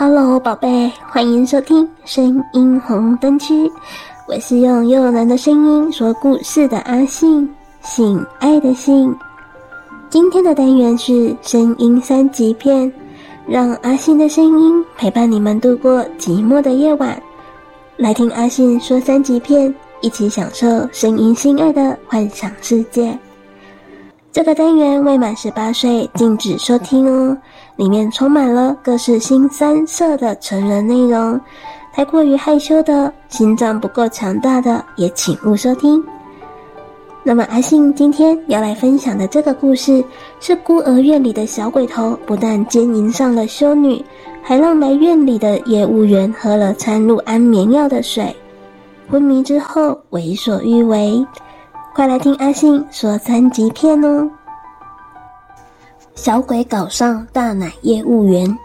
Hello，宝贝，欢迎收听声音红灯区。我是用诱人的声音说故事的阿信，性爱的信。今天的单元是声音三级片，让阿信的声音陪伴你们度过寂寞的夜晚。来听阿信说三级片，一起享受声音心爱的幻想世界。这个单元未满十八岁禁止收听哦。里面充满了各式腥膻色的成人内容，太过于害羞的、心脏不够强大的，也请勿收听。那么阿信今天要来分享的这个故事，是孤儿院里的小鬼头不但奸淫上了修女，还让来院里的业务员喝了掺入安眠药的水，昏迷之后为所欲为。快来听阿信说三级片哦！小鬼搞上大奶业务员。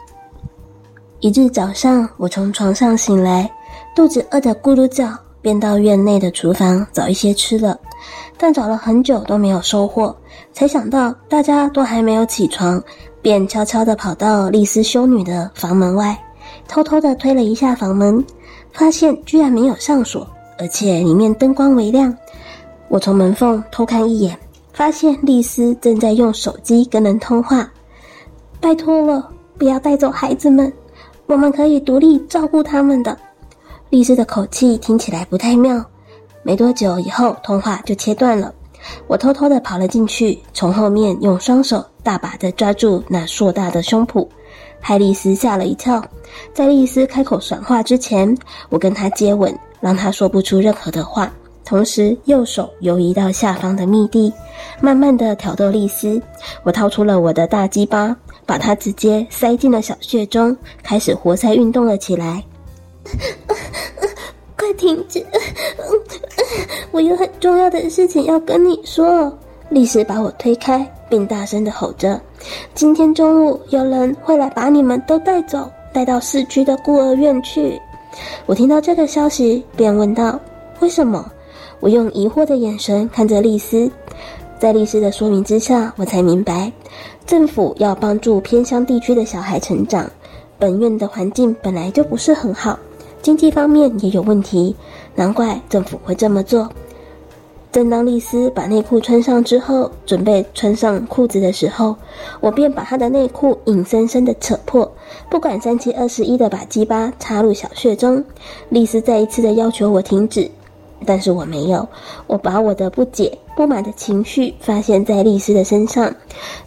一日早上，我从床上醒来，肚子饿得咕噜叫，便到院内的厨房找一些吃的，但找了很久都没有收获。才想到大家都还没有起床，便悄悄地跑到丽丝修女的房门外，偷偷地推了一下房门，发现居然没有上锁，而且里面灯光微亮。我从门缝偷看一眼。发现丽丝正在用手机跟人通话，拜托了，不要带走孩子们，我们可以独立照顾他们的。丽丝的口气听起来不太妙。没多久以后，通话就切断了。我偷偷的跑了进去，从后面用双手大把的抓住那硕大的胸脯，害丽丝吓了一跳。在丽丝开口说话之前，我跟她接吻，让她说不出任何的话。同时，右手游移到下方的密地，慢慢的挑逗丽丝。我掏出了我的大鸡巴，把它直接塞进了小穴中，开始活塞运动了起来。快停止！我有很重要的事情要跟你说。丽丝把我推开，并大声的吼着：“今天中午有人会来把你们都带走，带到市区的孤儿院去。”我听到这个消息，便问道：“为什么？”我用疑惑的眼神看着丽丝，在丽丝的说明之下，我才明白，政府要帮助偏乡地区的小孩成长。本院的环境本来就不是很好，经济方面也有问题，难怪政府会这么做。正当丽丝把内裤穿上之后，准备穿上裤子的时候，我便把她的内裤硬生生的扯破，不管三七二十一的把鸡巴插入小穴中。丽丝再一次的要求我停止。但是我没有，我把我的不解、不满的情绪发泄在丽丝的身上，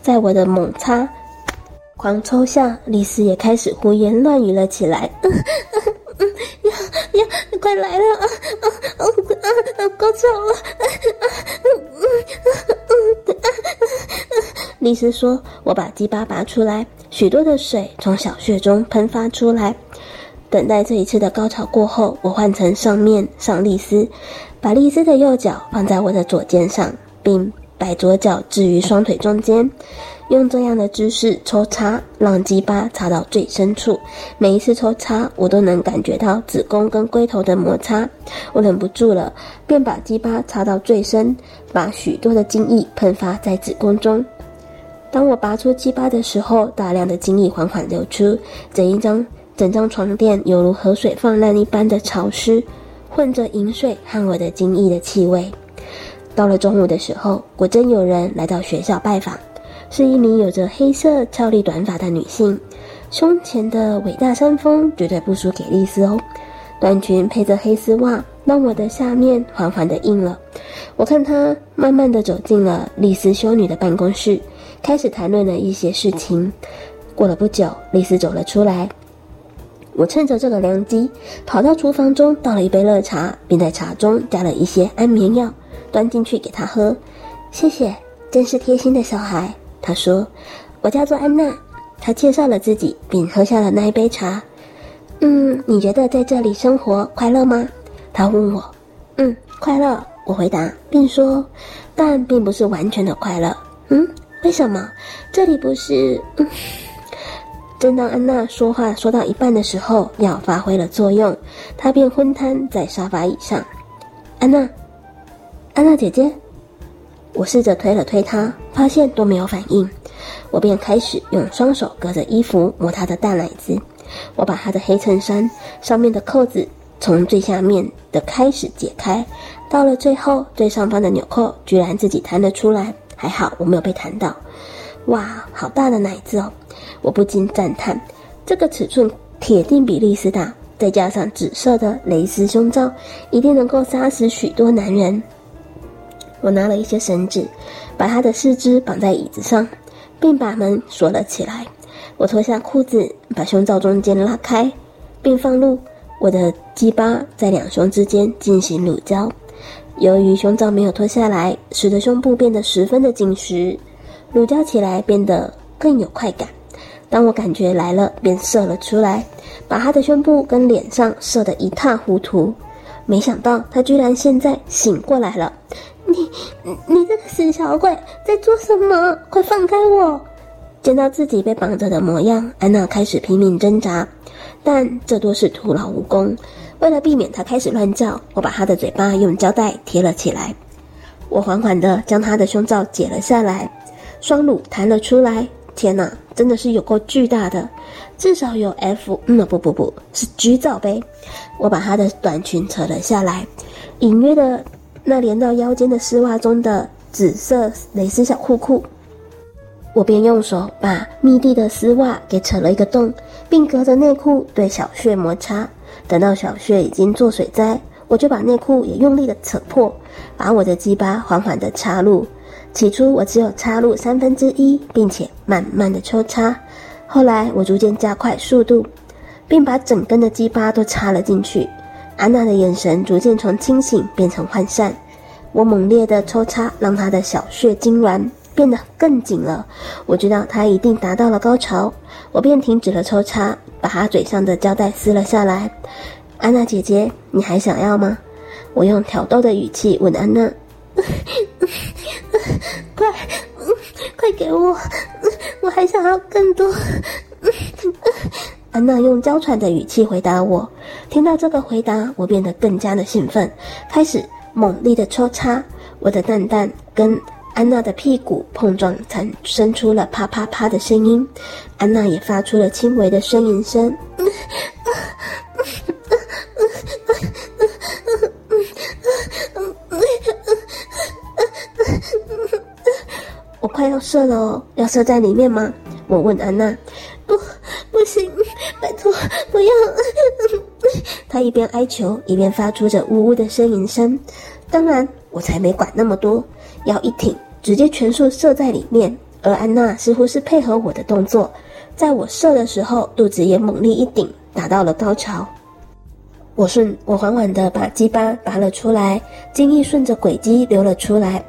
在我的猛插、狂抽下，丽丝也开始胡言乱语了起来。嗯嗯嗯，呀呀，你快来了啊啊啊啊！高潮了！嗯嗯嗯嗯，丽丝说：“我把鸡巴拔出来，许多的水从小穴中喷发出来。”等待这一次的高潮过后，我换成上面上丽丝，把丽丝的右脚放在我的左肩上，并把左脚置于双腿中间，用这样的姿势抽插，让鸡巴插到最深处。每一次抽插，我都能感觉到子宫跟龟头的摩擦。我忍不住了，便把鸡巴插到最深，把许多的精液喷发在子宫中。当我拔出鸡巴的时候，大量的精液缓缓流出，整一张。整张床垫犹如河水泛滥一般的潮湿，混着淫水和我的精液的气味。到了中午的时候，果真有人来到学校拜访，是一名有着黑色俏丽短发的女性，胸前的伟大山峰绝对不输给丽丝哦。短裙配着黑丝袜，让我的下面缓缓的硬了。我看她慢慢的走进了丽丝修女的办公室，开始谈论了一些事情。过了不久，丽丝走了出来。我趁着这个良机，跑到厨房中倒了一杯热茶，并在茶中加了一些安眠药，端进去给他喝。谢谢，真是贴心的小孩。他说：“我叫做安娜。”他介绍了自己，并喝下了那一杯茶。嗯，你觉得在这里生活快乐吗？他问我。嗯，快乐。我回答，并说，但并不是完全的快乐。嗯，为什么？这里不是……嗯。正当安娜说话说到一半的时候，药发挥了作用，她便昏瘫在沙发椅上。安娜，安娜姐姐，我试着推了推她，发现都没有反应，我便开始用双手隔着衣服摸她的大奶子，我把她的黑衬衫上面的扣子从最下面的开始解开，到了最后最上方的纽扣居然自己弹了出来，还好我没有被弹到。哇，好大的奶子哦！我不禁赞叹，这个尺寸铁定比丽丝大，再加上紫色的蕾丝胸罩，一定能够杀死许多男人。我拿了一些绳子，把他的四肢绑在椅子上，并把门锁了起来。我脱下裤子，把胸罩中间拉开，并放入我的鸡巴在两胸之间进行乳交。由于胸罩没有脱下来，使得胸部变得十分的紧实。乳胶起来变得更有快感，当我感觉来了，便射了出来，把他的胸部跟脸上射得一塌糊涂。没想到他居然现在醒过来了！你，你这个死小鬼，在做什么？快放开我！见到自己被绑着的模样，安娜开始拼命挣扎，但这都是徒劳无功。为了避免他开始乱叫，我把他的嘴巴用胶带贴了起来。我缓缓地将他的胸罩解了下来。双乳弹了出来，天哪，真的是有够巨大的，至少有 F，嗯，不不不，是 G 罩杯。我把她的短裙扯了下来，隐约的那连到腰间的丝袜中的紫色蕾丝小裤裤，我便用手把密闭的丝袜给扯了一个洞，并隔着内裤对小穴摩擦。等到小穴已经做水灾，我就把内裤也用力的扯破，把我的鸡巴缓缓的插入。起初我只有插入三分之一，并且慢慢的抽插。后来我逐渐加快速度，并把整根的鸡巴都插了进去。安娜的眼神逐渐从清醒变成涣散。我猛烈的抽插，让她的小穴痉挛，变得更紧了。我知道她一定达到了高潮，我便停止了抽插，把她嘴上的胶带撕了下来。安娜姐姐，你还想要吗？我用挑逗的语气问安娜。快，给我！我还想要更多。安娜用娇喘的语气回答我。听到这个回答，我变得更加的兴奋，开始猛力的抽插。我的蛋蛋跟安娜的屁股碰撞，产生出了啪啪啪的声音。安娜也发出了轻微的呻吟声。快要射了哦，要射在里面吗？我问安娜。不，不行，拜托，不要。她一边哀求，一边发出着呜呜的呻吟声。当然，我才没管那么多，腰一挺，直接全数射在里面。而安娜似乎是配合我的动作，在我射的时候，肚子也猛力一顶，达到了高潮。我顺，我缓缓地把鸡巴拔了出来，精液顺着轨迹流了出来。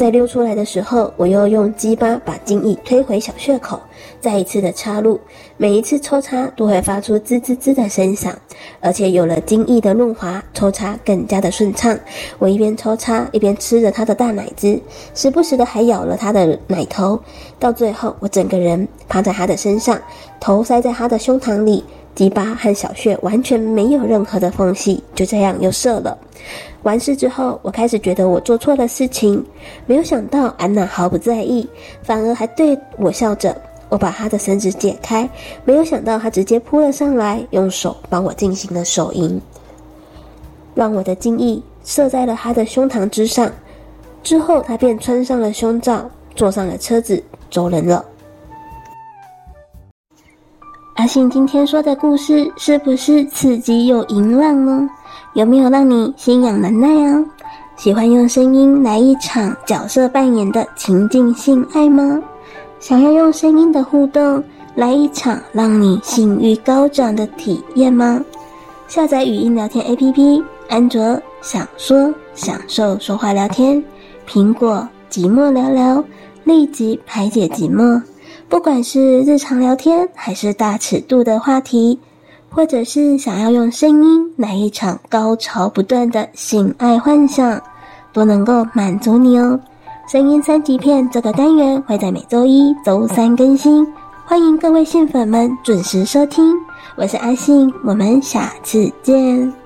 在溜出来的时候，我又用鸡巴把精液推回小穴口，再一次的插入。每一次抽插都会发出滋滋滋的声响，而且有了精液的润滑，抽插更加的顺畅。我一边抽插一边吃着他的大奶汁，时不时的还咬了他的奶头。到最后，我整个人趴在他的身上，头塞在他的胸膛里。鸡巴和小穴完全没有任何的缝隙，就这样又射了。完事之后，我开始觉得我做错了事情，没有想到安娜毫不在意，反而还对我笑着。我把她的绳子解开，没有想到她直接扑了上来，用手帮我进行了手淫，让我的精液射在了她的胸膛之上。之后，她便穿上了胸罩，坐上了车子，走人了。信今天说的故事是不是刺激又淫浪呢？有没有让你心痒难耐啊？喜欢用声音来一场角色扮演的情境性爱吗？想要用声音的互动来一场让你性欲高涨的体验吗？下载语音聊天 APP，安卓享说享受说话聊天，苹果寂寞聊聊，立即排解寂寞。不管是日常聊天，还是大尺度的话题，或者是想要用声音来一场高潮不断的性爱幻想，都能够满足你哦。声音三级片这个单元会在每周一、周三更新，欢迎各位信粉们准时收听。我是阿信，我们下次见。